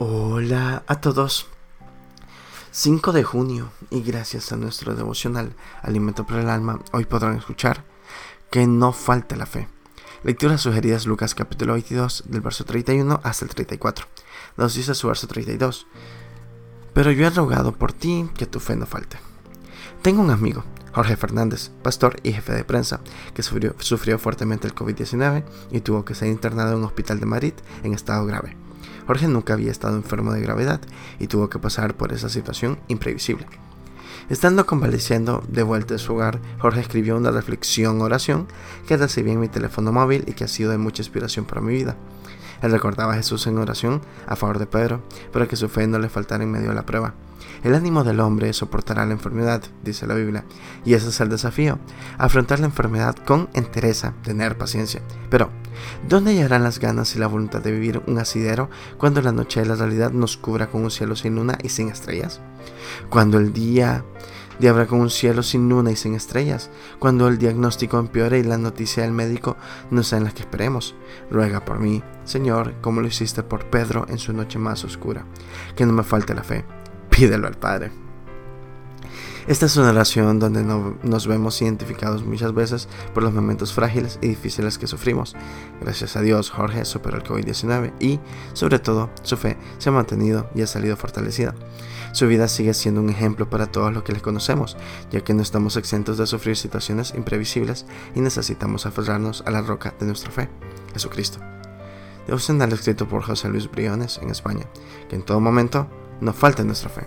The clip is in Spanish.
Hola a todos. 5 de junio y gracias a nuestro devocional Alimento para el Alma, hoy podrán escuchar que no falte la fe. Lecturas sugeridas Lucas capítulo 22 del verso 31 hasta el 34. Nos dice su verso 32. Pero yo he rogado por ti que tu fe no falte. Tengo un amigo, Jorge Fernández, pastor y jefe de prensa, que sufrió, sufrió fuertemente el COVID-19 y tuvo que ser internado en un hospital de Madrid en estado grave. Jorge nunca había estado enfermo de gravedad y tuvo que pasar por esa situación imprevisible. Estando convaleciendo de vuelta a su hogar, Jorge escribió una reflexión oración que recibí en mi teléfono móvil y que ha sido de mucha inspiración para mi vida. Él recordaba a Jesús en oración a favor de Pedro, pero que su fe no le faltara en medio de la prueba. El ánimo del hombre soportará la enfermedad, dice la Biblia, y ese es el desafío, afrontar la enfermedad con entereza, tener paciencia. Pero, ¿dónde hallarán las ganas y la voluntad de vivir un asidero cuando la noche de la realidad nos cubra con un cielo sin luna y sin estrellas? Cuando el día de habrá con un cielo sin luna y sin estrellas, cuando el diagnóstico empeore y la noticia del médico no sea en la que esperemos. Ruega por mí, Señor, como lo hiciste por Pedro en su noche más oscura, que no me falte la fe pídelo al Padre. Esta es una oración donde nos vemos identificados muchas veces por los momentos frágiles y difíciles que sufrimos. Gracias a Dios, Jorge superó el COVID-19 y, sobre todo, su fe se ha mantenido y ha salido fortalecida. Su vida sigue siendo un ejemplo para todos los que le conocemos, ya que no estamos exentos de sufrir situaciones imprevisibles y necesitamos aferrarnos a la roca de nuestra fe, Jesucristo. Devocional escrito por José Luis Briones en España, que en todo momento no falta nuestra fe.